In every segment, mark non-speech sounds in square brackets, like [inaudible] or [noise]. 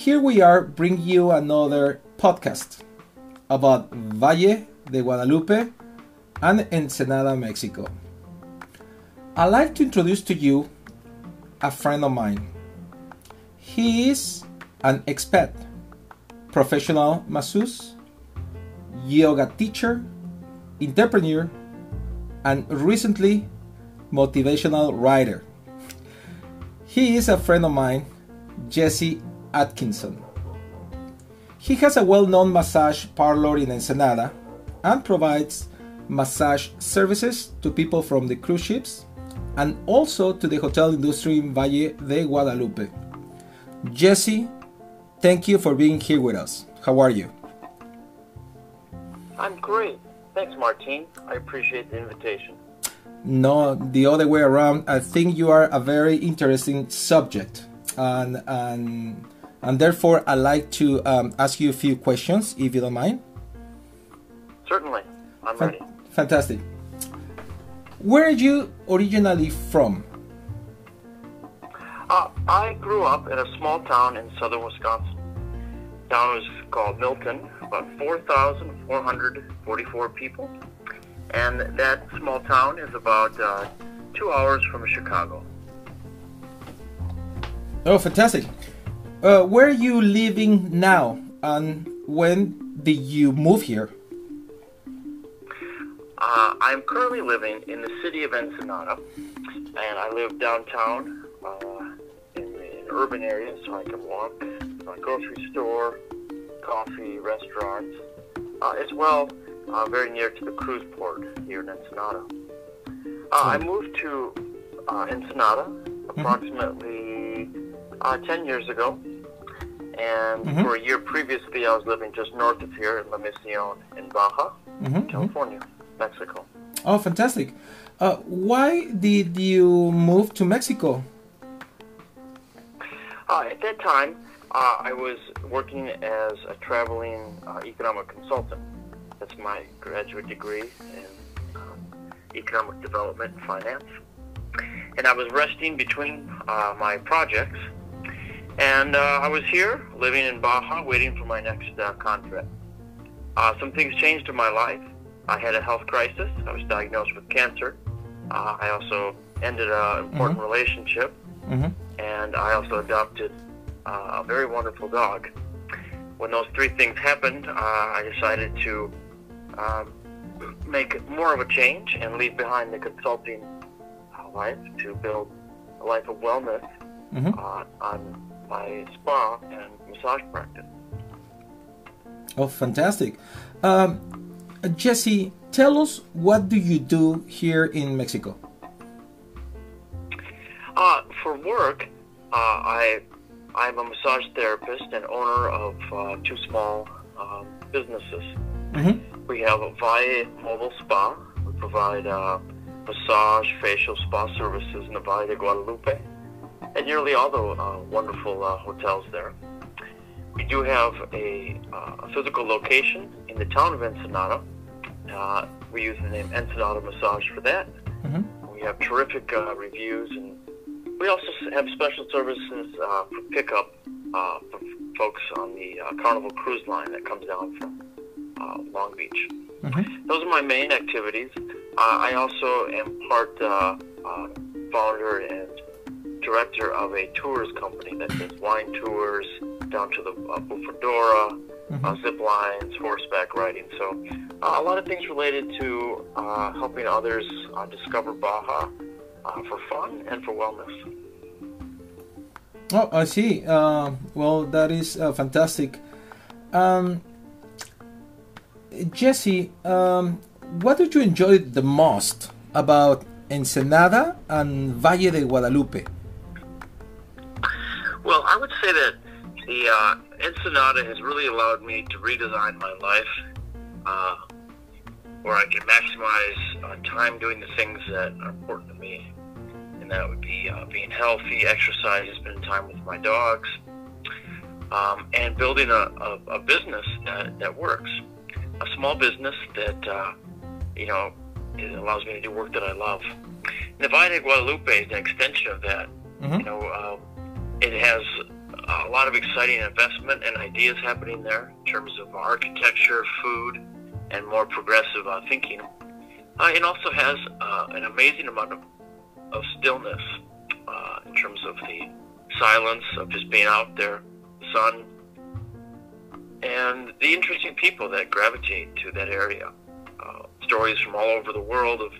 here we are bringing you another podcast about Valle de Guadalupe and Ensenada, Mexico. I'd like to introduce to you a friend of mine. He is an expat, professional masseuse, yoga teacher, entrepreneur, and recently motivational writer. He is a friend of mine, Jesse Atkinson. He has a well known massage parlor in Ensenada and provides massage services to people from the cruise ships and also to the hotel industry in Valle de Guadalupe. Jesse, thank you for being here with us. How are you? I'm great. Thanks, Martin. I appreciate the invitation. No, the other way around. I think you are a very interesting subject, and and and therefore I'd like to um, ask you a few questions, if you don't mind. Certainly, I'm Fan- ready. Fantastic. Where are you originally from? Uh, I grew up in a small town in southern Wisconsin. The town was called Milton, about 4,444 people. And that small town is about uh, two hours from Chicago. Oh, fantastic. Uh, where are you living now? And when did you move here? Uh, I'm currently living in the city of Ensenada, and I live downtown uh, in, in urban area, so I can walk to a grocery store, coffee, restaurants, uh, as well uh, very near to the cruise port here in Ensenada. Uh, I moved to uh, Ensenada mm-hmm. approximately mm-hmm. 10 years ago, and mm-hmm. for a year previously I was living just north of here in La Misión in Baja, mm-hmm. California. Mexico. Oh, fantastic! Uh, why did you move to Mexico? Uh, at that time, uh, I was working as a traveling uh, economic consultant. That's my graduate degree in um, economic development and finance. And I was resting between uh, my projects. And uh, I was here, living in Baja, waiting for my next contract. some things changed in my life. I had a health crisis. I was diagnosed with cancer. Uh, I also ended an important mm-hmm. relationship, mm-hmm. and I also adopted uh, a very wonderful dog. When those three things happened, uh, I decided to um, [clears throat] make more of a change and leave behind the consulting uh, life to build a life of wellness mm-hmm. Uh, on my spa and massage practice. Oh, fantastic! Um, Jesse, tell us what do you do here in Mexico? Uh, for work, uh, I I'm a massage therapist and owner of uh, two small um, businesses. Mm-hmm. We have a Valle Mobile Spa. We provide uh, massage, facial, spa services in the Valle de Guadalupe, and nearly all the uh, wonderful hotels there. We do have a, uh, a physical location in the town of Ensenada. Uh, we use the name Ensenada Massage for that. Mm-hmm. We have terrific uh, reviews, and we also have special services uh, for pickup uh, for folks on the uh, Carnival Cruise Line that comes down from Long Beach. Mm-hmm. Those are my main activities. I also am part founder and director of a tours company that does wine tours, down to the uh, Bufadora, mm-hmm. uh, zip lines, horseback riding. So uh, a lot of things related to uh, helping others uh, discover Baja uh, for fun and for wellness. Oh, I see. well, that is fantastic. Um, Jesse, um, what did you enjoy the most about Ensenada and Valle de Guadalupe? The uh, Ensenada has really allowed me to redesign my life, uh, where I can maximize uh, time doing the things that are important to me, and that would be uh, being healthy, exercise, spending time with my dogs, um, and building a, a, a, business that, that works, a small business that uh, you know it allows me to do work that I love. And the Valle de Guadalupe is an extension of that. Mm-hmm. You know, uh, it has a lot of exciting investment and ideas happening there in terms of architecture, food, and more progressive uh, thinking. Uh, it also has uh, an amazing amount of, of stillness uh, in terms of the silence of just being out there, the sun, and the interesting people that gravitate to that area. Uh, stories from all over the world of,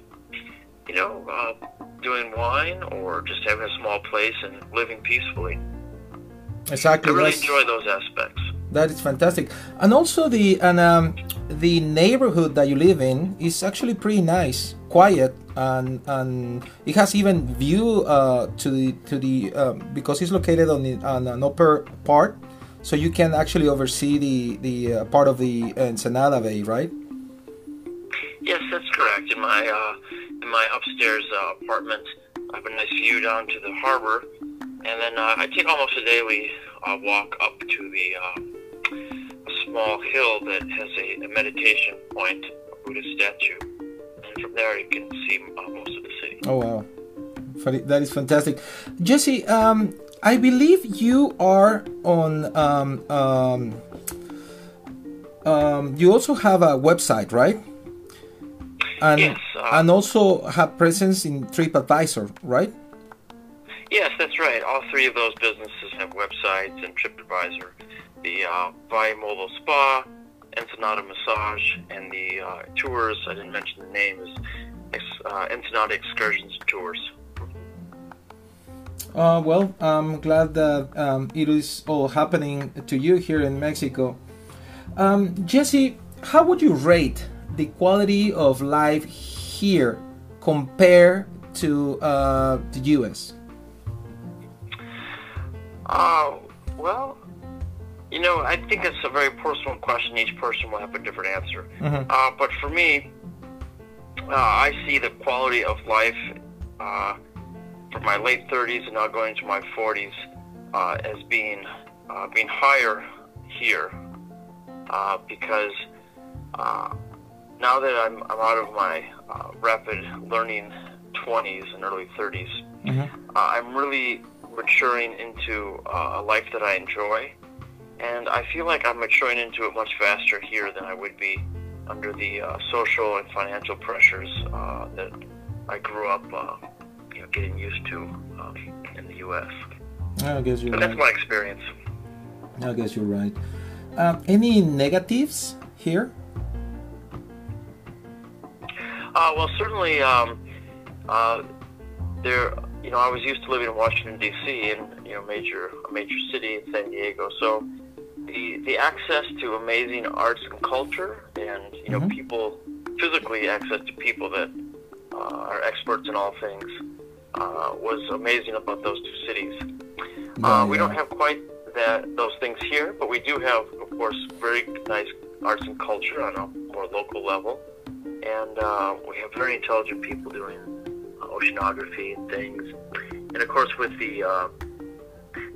you know, doing wine or just having a small place and living peacefully. Exactly. I really enjoy those aspects. That is fantastic, and also the and um, the neighborhood that you live in is actually pretty nice, quiet, and and it has even view uh, to the to the um, because it's located on the on an upper part, so you can actually oversee the the uh, part of the Ensenada Bay, right? Yes, that's correct. In my uh, in my upstairs uh, apartment, I have a nice view down to the harbor, and then uh, I take almost a daily uh, walk up to the a small hill that has a, a meditation point, a Buddhist statue, and from there you can see most of the city. Oh wow, that is fantastic, Jesse. Um, I believe you are on. Um, um, um, you also have a website, right? And yes, uh, and also have presence in TripAdvisor, right? Right. All three of those businesses have websites and TripAdvisor. The uh, Mobile Spa, Ensenada Massage, and the uh, tours. I didn't mention the name is uh, Ensenada Excursions and Tours. Uh, well, I'm glad that um, it is all happening to you here in Mexico. Um, Jesse, how would you rate the quality of life here compared to uh, the U.S.? Uh, well, you know, I think it's a very personal question. Each person will have a different answer. Mm-hmm. Uh, but for me, uh, I see the quality of life uh, from my late 30s and now going to my 40s uh, as being uh, being higher here uh, because uh, now that I'm, I'm out of my uh, rapid learning 20s and early 30s, mm-hmm. Uh, I'm really maturing into a life that I enjoy. And I feel like I'm maturing into it much faster here than I would be under the social and financial pressures that I grew up you know, getting used to um, in the U.S. I guess you're but right. That's my experience. I guess you're right. Um, any negatives here? Uh, well, certainly, um, uh, there. You know, I was used to living in Washington D.C. and you know, major a major city in San Diego. So, the the access to amazing arts and culture, and you know, mm-hmm. people physically access to people that uh, are experts in all things uh, was amazing about those two cities. Uh, we don't have quite that those things here, but we do have, of course, very nice arts and culture on a more local level, and uh, we have very intelligent people doing uh, oceanography and things, and of course with the uh,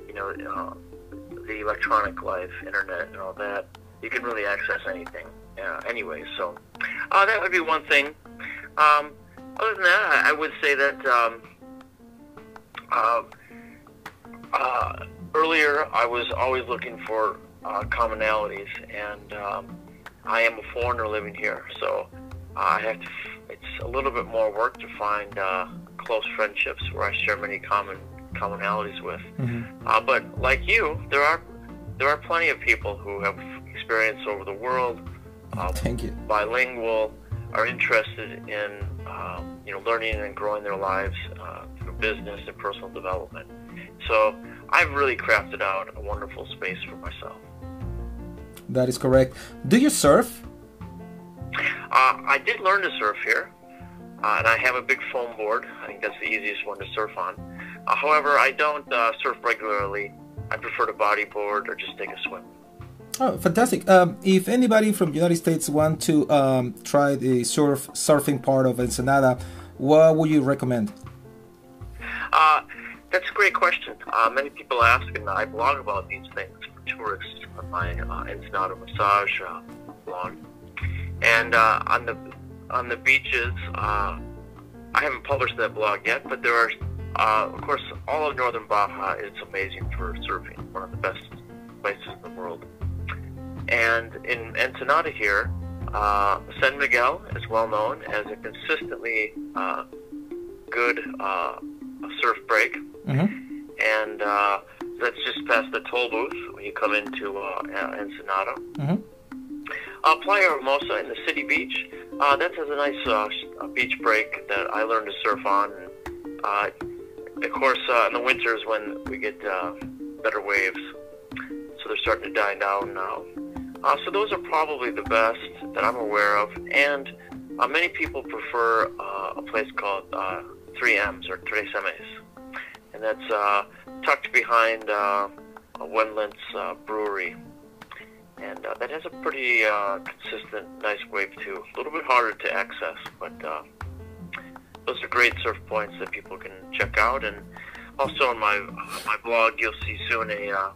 you know uh, the electronic life, internet, and all that, you can really access anything uh, anyway. So uh, that would be one thing. Um, other than that, I, I would say that. Um, uh, uh, earlier, I was always looking for uh, commonalities, and um, I am a foreigner living here, so I have to. It's a little bit more work to find uh, close friendships where I share many common commonalities with. Mm-hmm. Uh, but like you, there are there are plenty of people who have experience over the world. Um, [laughs] Thank you. Bilingual, are interested in um, you know learning and growing their lives uh, business and personal development. So I've really crafted out a wonderful space for myself. That is correct. Do you surf? Uh, I did learn to surf here, uh, and I have a big foam board. I think that's the easiest one to surf on. Uh, however, I don't uh, surf regularly. I prefer to bodyboard or just take a swim. Oh, fantastic! Um, if anybody from the United States want to um, try the surf surfing part of Ensenada, what would you recommend? Uh, that's a great question. Uh, many people ask, and I blog about these things for tourists on my uh, Ensenada Massage uh, blog. And uh, on the on the beaches, uh, I haven't published that blog yet, but there are Uh, of course, all of northern Baja is amazing for surfing, one of the best places in the world. And in Ensenada here, uh, San Miguel is well known as a consistently uh, good uh, surf break. Mm-hmm. And uh, that's just past the toll booth when you come into uh, Ensenada. Mm-hmm. Uh, Playa Hermosa in the city beach, uh, that has a nice uh, beach break that I learned to surf on. And, uh, of course, uh, in the winters when we get uh, better waves, so they're starting to die down now. Uh, so those are probably the best that I'm aware of, and uh, many people prefer uh, a place called uh, 3Ms or Tres M's, and that's uh, tucked behind uh, Wendlandt's uh, Brewery, and uh, that has a pretty uh, consistent, nice wave too. A little bit harder to access, but uh, those are great surf points that people can check out, and also on my my blog, you'll see soon a uh,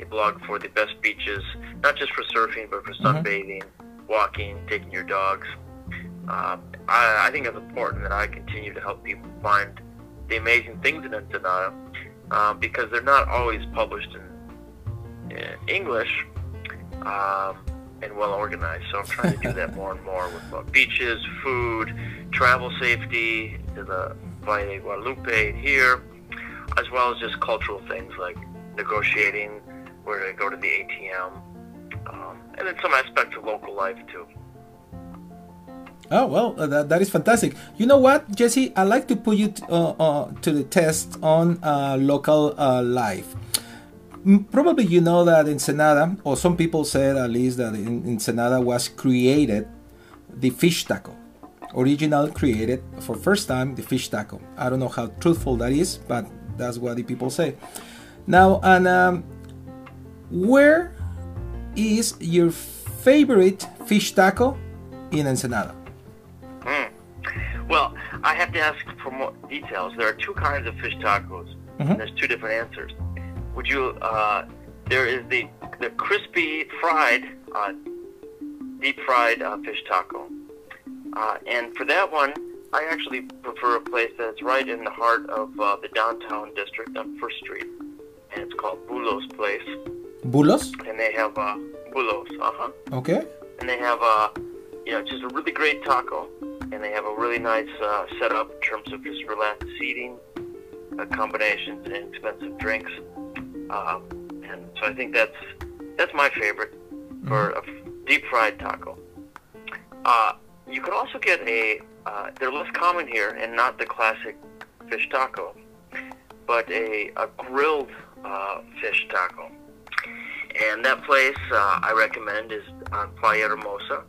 a blog for the best beaches, not just for surfing, but for mm-hmm. sunbathing, walking, taking your dogs. Um, I, I think it's important that I continue to help people find the amazing things in Ensenada um, because they're not always published in, in English um, and well organized. So I'm trying to do that more and more with uh, beaches, food, travel safety, to the Valle de Guadalupe here, as well as just cultural things like negotiating where to go to the ATM, um, and then some aspects of local life too. Oh well, uh, that, that is fantastic. You know what, Jesse? I like to put you uh, uh, to the test on uh, local uh, life. Probably you know that in Ensenada, or some people said at least that in Ensenada was created the fish taco. Original created for first time the fish taco. I don't know how truthful that is, but that's what the people say. Now, and um, where is your favorite fish taco in Ensenada? Mm. Well, I have to ask for more details. There are two kinds of fish tacos, mm-hmm. and there's two different answers. Would you? Uh, there is the the crispy fried, uh, deep fried uh, fish taco, uh, and for that one, I actually prefer a place that's right in the heart of uh, the downtown district on First Street, and it's called Bulos Place. Bulos? And they have uh, bulos, uh huh. Okay. And they have uh, you know, just a really great taco, and they have a really nice uh, setup in terms of just relaxed seating, uh, combinations, and expensive drinks. Um, and so I think that's that's my favorite for mm-hmm. a deep fried taco. Uh, you can also get a uh, they're less common here and not the classic fish taco, but a, a grilled uh, fish taco. And that place uh, I recommend is on Playa Hermosa,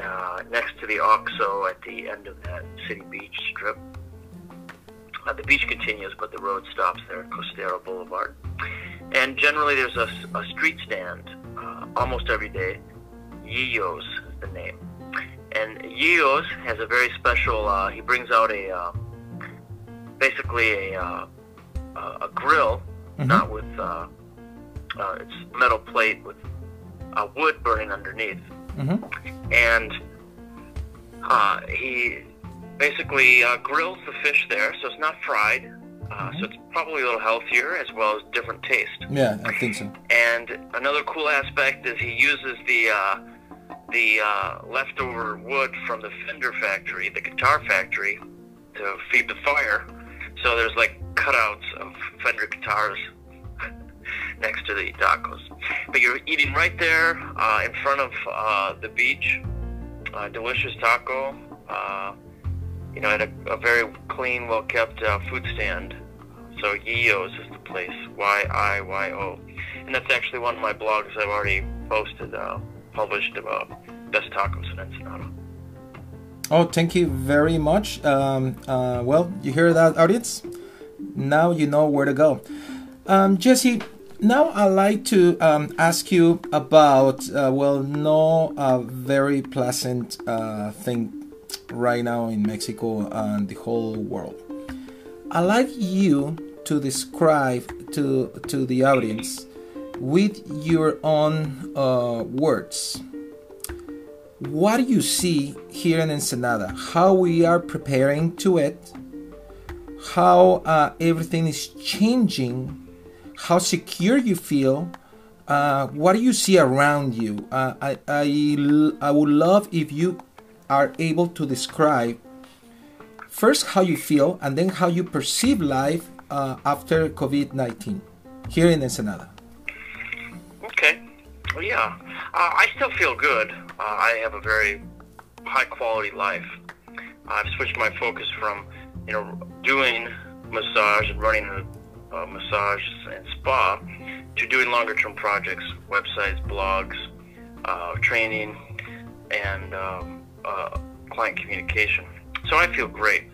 uh, next to the OXXO at the end of that city beach strip. Uh, the beach continues, but the road stops there at Costero Boulevard. And generally, there's a, a street stand uh, almost every day. Yiyos is the name. And Yiyos has a very special, uh, he brings out a, uh, basically a, uh, a grill, mm-hmm. not with uh, it's metal plate with uh, wood burning underneath. Mm-hmm. And uh, he basically uh, grills the fish there, so it's not fried. Uh, mm-hmm. So it's probably a little healthier as well as different taste. Yeah, I think so. And another cool aspect is he uses the uh, the uh, leftover wood from the Fender factory, the guitar factory, to feed the fire. So there's like cutouts of Fender guitars [laughs] next to the tacos. But you're eating right there uh, in front of uh, the beach. Uh, delicious taco. Uh, you know, at a, a very clean, well-kept uh, food stand. So Yiyos is the place. Y I Y O, and that's actually one of my blogs I've already posted, uh, published about best tacos in Ensenada. Oh, thank you very much. Um, uh, well, you hear that, audience? Now you know where to go. Um, Jesse, now I'd like to um, ask you about, uh, well, no uh, very pleasant uh, thing right now in Mexico and the whole world. I'd like you to describe to, to the audience with your own uh, words what do you see here in Ensenada, how we are preparing to it, how uh, everything is changing, how secure you feel. Uh, what do you see around you? Uh, I, I, I would love if you are able to describe first how you feel and then how you perceive life uh, after COVID 19 here in Ensenada. Okay. Well, yeah. Uh, I still feel good. Uh, I have a very high quality life. I've switched my focus from, you know, doing massage and running a, a massage and spa to doing longer term projects, websites, blogs, uh, training, and um, uh, client communication. So I feel great.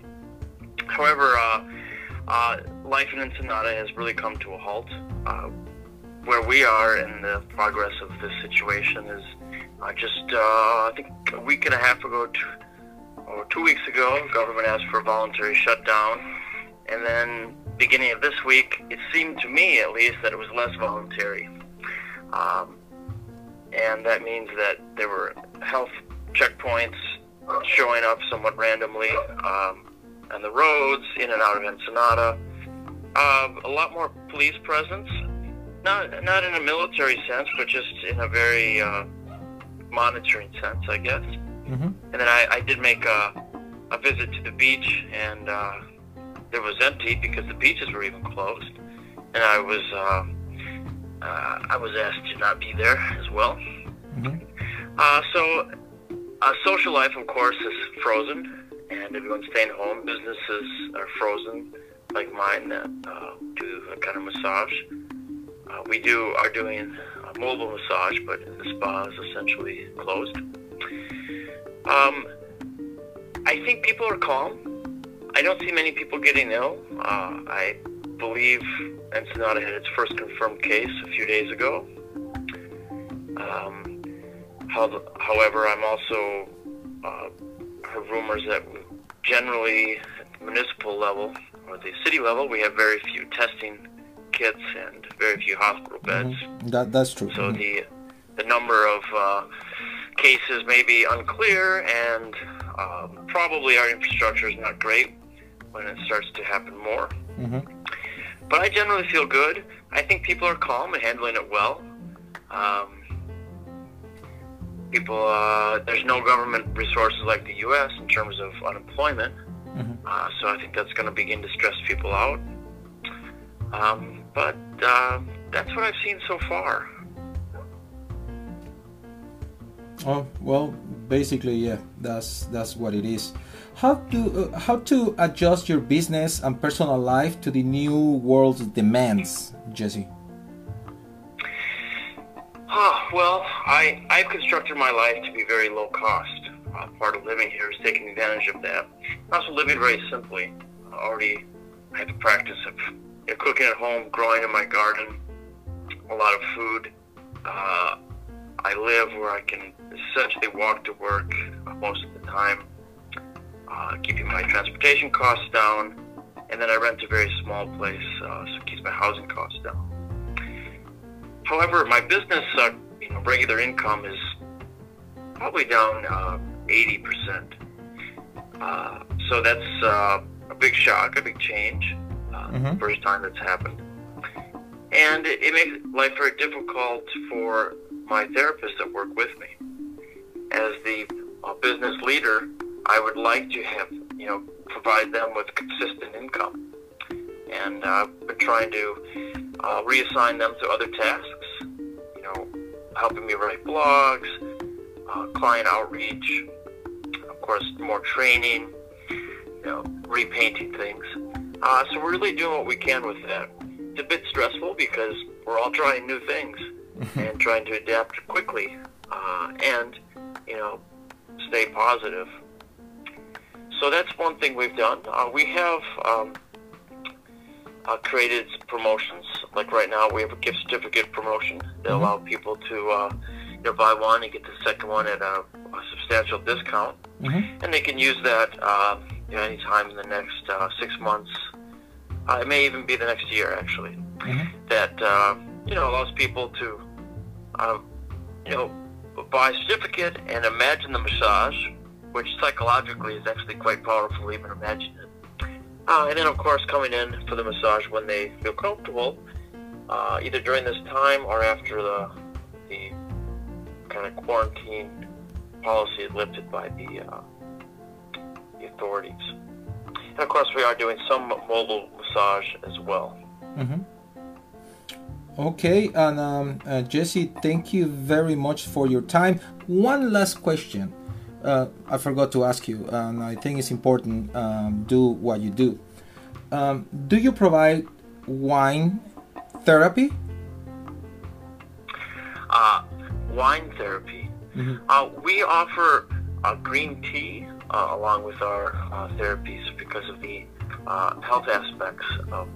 However, uh, uh, life in Ensenada has really come to a halt. Uh, where we are in the progress of this situation is uh, just, uh, I think a week and a half ago, two, or two weeks ago, government asked for a voluntary shutdown. And then beginning of this week, it seemed to me at least that it was less voluntary. Um, and that means that there were health checkpoints showing up somewhat randomly um, on the roads, in and out of Ensenada. Uh, a lot more police presence, not not in a military sense, but just in a very uh, monitoring sense, I guess. Mm-hmm. And then I, I did make a, a visit to the beach, and uh, it was empty because the beaches were even closed. And I was uh, uh, I was asked to not be there as well. Mm-hmm. Uh, so uh, social life, of course, is frozen, and everyone's staying home. Businesses are frozen, like mine that uh, do a kind of massage. Uh, we do are doing a mobile massage, but the spa is essentially closed. Um, I think people are calm. I don't see many people getting ill. Uh, I believe Ensenada had its first confirmed case a few days ago. Um, how, however, I'm also uh, heard rumors that generally at the municipal level or the city level, we have very few testing kits and very few hospital beds. Mm-hmm. That that's true. So mm-hmm. the the number of uh, cases may be unclear, and um, probably our infrastructure is not great when it starts to happen more. Mm-hmm. But I generally feel good. I think people are calm and handling it well. Um, people, uh, there's no government resources like the U.S. in terms of unemployment, mm-hmm. uh, so I think that's going to begin to stress people out. Um, but uh, that's what I've seen so far. Oh well, basically, yeah, that's that's what it is. How to uh, how to adjust your business and personal life to the new world's demands, Jesse? Oh, well, I I've constructed my life to be very low cost. Uh, part of living here is taking advantage of that. Also living very simply. I already I have a practice of you know, cooking at home, growing in my garden, a lot of food. Uh, I live where I can essentially walk to work most of the time, uh, keeping my transportation costs down, and then I rent a very small place, uh, so it keeps my housing costs down. However, my business, uh, you know, regular income is probably down uh, 80%. Uh, so that's uh, a big shock, a big change mm-hmm. first time that's happened. And it, it makes life very difficult for my therapists that work with me. As the uh, business leader, I would like to have, you know, provide them with consistent income. And uh, I've been trying to uh, reassign them to other tasks, you know, helping me write blogs, uh, client outreach, of course, more training, you know, repainting things. Uh, so we're really doing what we can with that. It's a bit stressful because we're all trying new things and trying to adapt quickly uh, and, you know, stay positive. So that's one thing we've done. Uh, we have um, uh, created promotions. Like right now, we have a gift certificate promotion that mm-hmm. allow people to uh, you know, buy one and get the second one at a, a substantial discount, mm-hmm. and they can use that uh, you know, anytime in the next uh, six months uh, it may even be the next year, actually. Mm-hmm. That uh, you know allows people to, uh, you know, buy a certificate and imagine the massage, which psychologically is actually quite powerful. Even imagine it, Uh, and then, of course, coming in for the massage when they feel comfortable, uh, either during this time or after the the kind of quarantine policy lifted by the uh, the authorities. And of course, we are doing some mobile massage as well. Mm-hmm. Okay, and um, uh, Jesse, thank you very much for your time. One last question. Uh, I forgot to ask you, and I think it's important. Um, do what you do. Um, do you provide wine therapy? Wine therapy. Mm-hmm. Uh, we offer uh, green tea uh, along with our uh, therapies because of the uh, health aspects of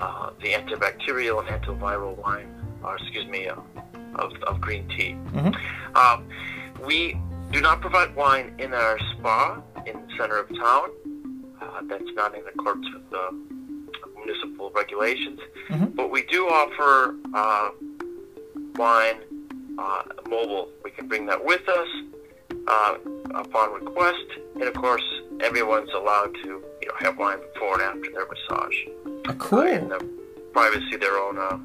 uh, the antibacterial and antiviral wine, or excuse me, uh, of, of green tea. Mm-hmm. Um, we do not provide wine in our spa in the center of town. Uh, that's not in accordance with the municipal regulations. Mm-hmm. But we do offer uh, wine uh, mobile. We can bring that with us uh, upon request, and of course, everyone's allowed to you know have wine before and after their massage. Oh, cool. Uh, in the privacy of their own uh,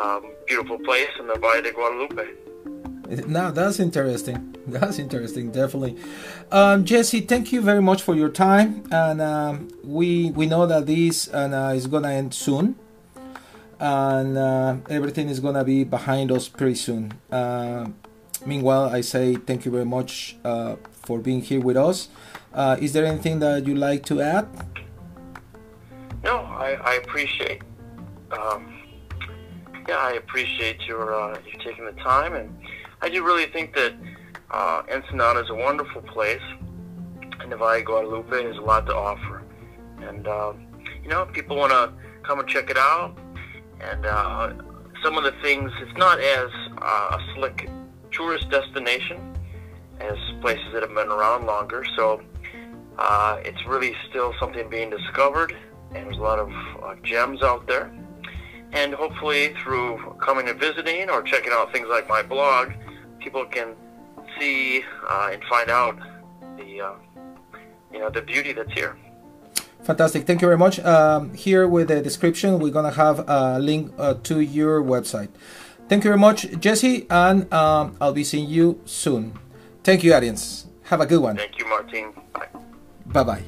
um, beautiful place in the Valle de Guadalupe. Now that's interesting. [laughs] That's interesting, definitely. Um, Jesse, thank you very much for your time, and um, we we know that this uh, is gonna end soon, and uh, everything is gonna be behind us pretty soon. Uh, meanwhile, I say thank you very much uh, for being here with us. Uh, is there anything that you'd like to add? No, I, I appreciate. Um, yeah, I appreciate your uh, you taking the time, and I do really think that uh, Ensenada is a wonderful place, and the Valle Guadalupe has a lot to offer. And you know, if people want to come and check it out, and uh, some of the things, it's not as uh, a slick tourist destination as places that have been around longer. So uh, it's really still something being discovered and there's a lot of uh, gems out there. And hopefully, through coming and visiting or checking out things like my blog, people can see uh, and find out the uh, you know the beauty that's here. Fantastic. Thank you very much. Um, here with the description, we're going to have a link uh, to your website. Thank you very much, Jesse, and um, I'll be seeing you soon. Thank you, audience. Have a good one. Thank you, Martin. Bye. Bye-bye.